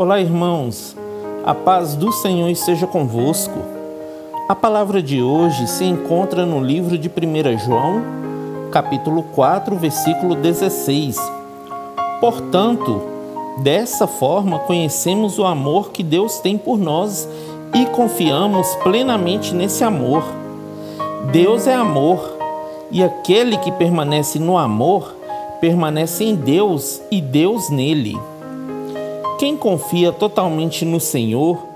Olá, irmãos. A paz do Senhor esteja convosco. A palavra de hoje se encontra no livro de 1 João, capítulo 4, versículo 16. Portanto, dessa forma conhecemos o amor que Deus tem por nós e confiamos plenamente nesse amor. Deus é amor, e aquele que permanece no amor permanece em Deus e Deus nele. Quem confia totalmente no Senhor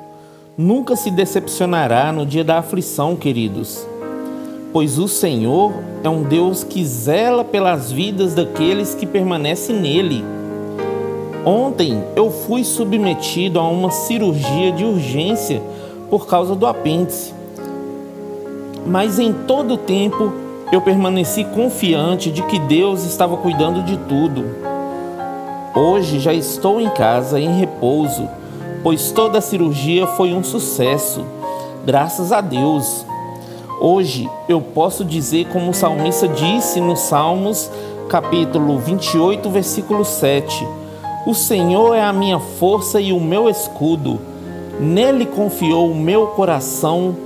nunca se decepcionará no dia da aflição, queridos, pois o Senhor é um Deus que zela pelas vidas daqueles que permanecem nele. Ontem eu fui submetido a uma cirurgia de urgência por causa do apêndice, mas em todo o tempo eu permaneci confiante de que Deus estava cuidando de tudo. Hoje já estou em casa em repouso, pois toda a cirurgia foi um sucesso, graças a Deus. Hoje eu posso dizer, como o salmista disse no Salmos, capítulo 28, versículo 7: O Senhor é a minha força e o meu escudo, nele confiou o meu coração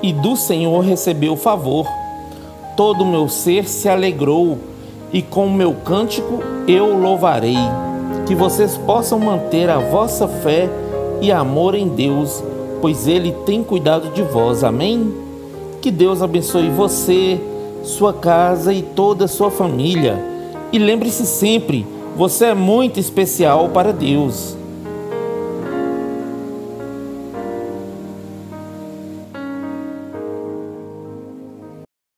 e do Senhor recebeu favor. Todo o meu ser se alegrou e com o meu cântico eu louvarei que vocês possam manter a vossa fé e amor em Deus, pois Ele tem cuidado de vós. Amém? Que Deus abençoe você, sua casa e toda a sua família. E lembre-se sempre, você é muito especial para Deus.